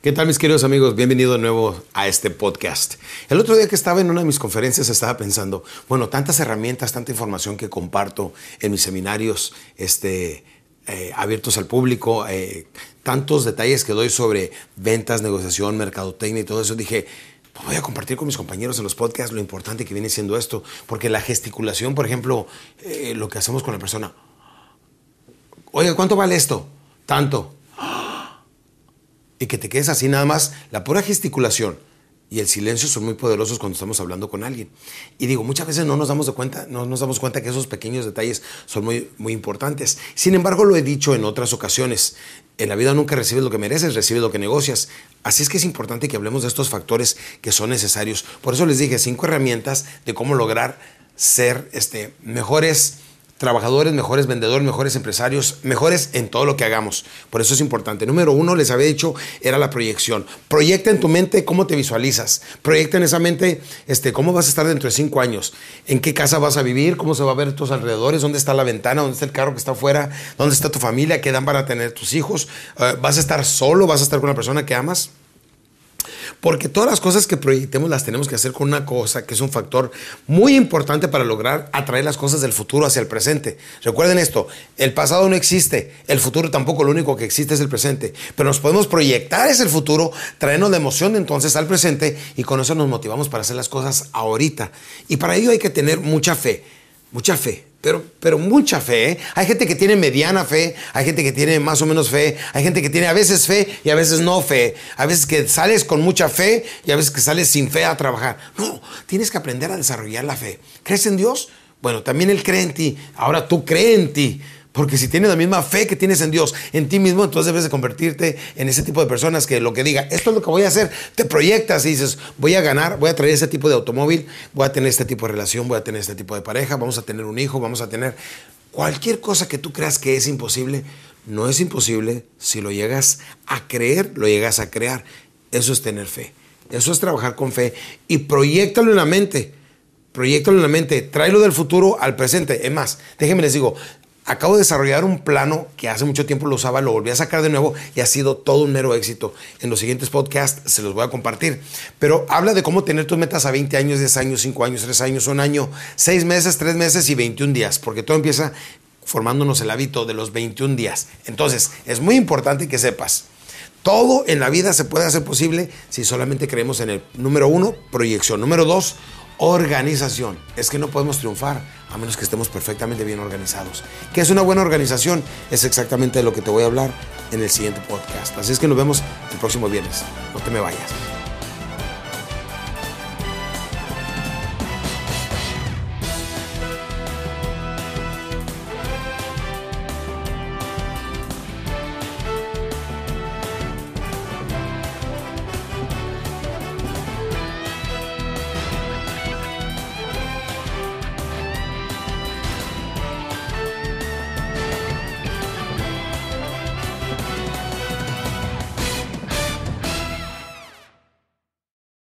¿Qué tal mis queridos amigos? Bienvenido de nuevo a este podcast. El otro día que estaba en una de mis conferencias estaba pensando, bueno, tantas herramientas, tanta información que comparto en mis seminarios este, eh, abiertos al público, eh, tantos detalles que doy sobre ventas, negociación, mercadotecnia y todo eso, dije, pues voy a compartir con mis compañeros en los podcasts lo importante que viene siendo esto, porque la gesticulación, por ejemplo, eh, lo que hacemos con la persona, oye, ¿cuánto vale esto? Tanto y que te quedes así nada más, la pura gesticulación y el silencio son muy poderosos cuando estamos hablando con alguien. Y digo, muchas veces no nos damos de cuenta, no nos damos cuenta que esos pequeños detalles son muy, muy importantes. Sin embargo, lo he dicho en otras ocasiones, en la vida nunca recibes lo que mereces, recibes lo que negocias. Así es que es importante que hablemos de estos factores que son necesarios. Por eso les dije cinco herramientas de cómo lograr ser este, mejores trabajadores, mejores vendedores, mejores empresarios, mejores en todo lo que hagamos. Por eso es importante. Número uno, les había dicho, era la proyección. Proyecta en tu mente cómo te visualizas. Proyecta en esa mente este, cómo vas a estar dentro de cinco años. En qué casa vas a vivir, cómo se va a ver tus alrededores, dónde está la ventana, dónde está el carro que está afuera, dónde está tu familia, qué dan para tener tus hijos. Eh, ¿Vas a estar solo? ¿Vas a estar con la persona que amas? Porque todas las cosas que proyectemos las tenemos que hacer con una cosa que es un factor muy importante para lograr atraer las cosas del futuro hacia el presente. Recuerden esto, el pasado no existe, el futuro tampoco, lo único que existe es el presente. Pero nos podemos proyectar ese futuro, traernos la emoción entonces al presente y con eso nos motivamos para hacer las cosas ahorita. Y para ello hay que tener mucha fe, mucha fe pero, pero mucha fe. ¿eh? Hay gente que tiene mediana fe, hay gente que tiene más o menos fe, hay gente que tiene a veces fe y a veces no fe. A veces que sales con mucha fe y a veces que sales sin fe a trabajar. No, tienes que aprender a desarrollar la fe. ¿Crees en Dios? Bueno, también Él cree en ti. Ahora tú crees en ti. Porque si tienes la misma fe que tienes en Dios, en ti mismo, entonces debes de convertirte en ese tipo de personas que lo que diga, esto es lo que voy a hacer, te proyectas y dices, voy a ganar, voy a traer ese tipo de automóvil, voy a tener este tipo de relación, voy a tener este tipo de pareja, vamos a tener un hijo, vamos a tener cualquier cosa que tú creas que es imposible, no es imposible si lo llegas a creer, lo llegas a crear. Eso es tener fe. Eso es trabajar con fe y proyectalo en la mente. Proyectalo en la mente, tráelo del futuro al presente. Es más, déjenme les digo, Acabo de desarrollar un plano que hace mucho tiempo lo usaba, lo volví a sacar de nuevo y ha sido todo un mero éxito. En los siguientes podcasts se los voy a compartir. Pero habla de cómo tener tus metas a 20 años, 10 años, 5 años, 3 años, un año, 6 meses, 3 meses y 21 días, porque todo empieza formándonos el hábito de los 21 días. Entonces, es muy importante que sepas. Todo en la vida se puede hacer posible si solamente creemos en el número uno, proyección. Número dos, organización. Es que no podemos triunfar a menos que estemos perfectamente bien organizados. ¿Qué es una buena organización? Es exactamente de lo que te voy a hablar en el siguiente podcast. Así es que nos vemos el próximo viernes. No te me vayas.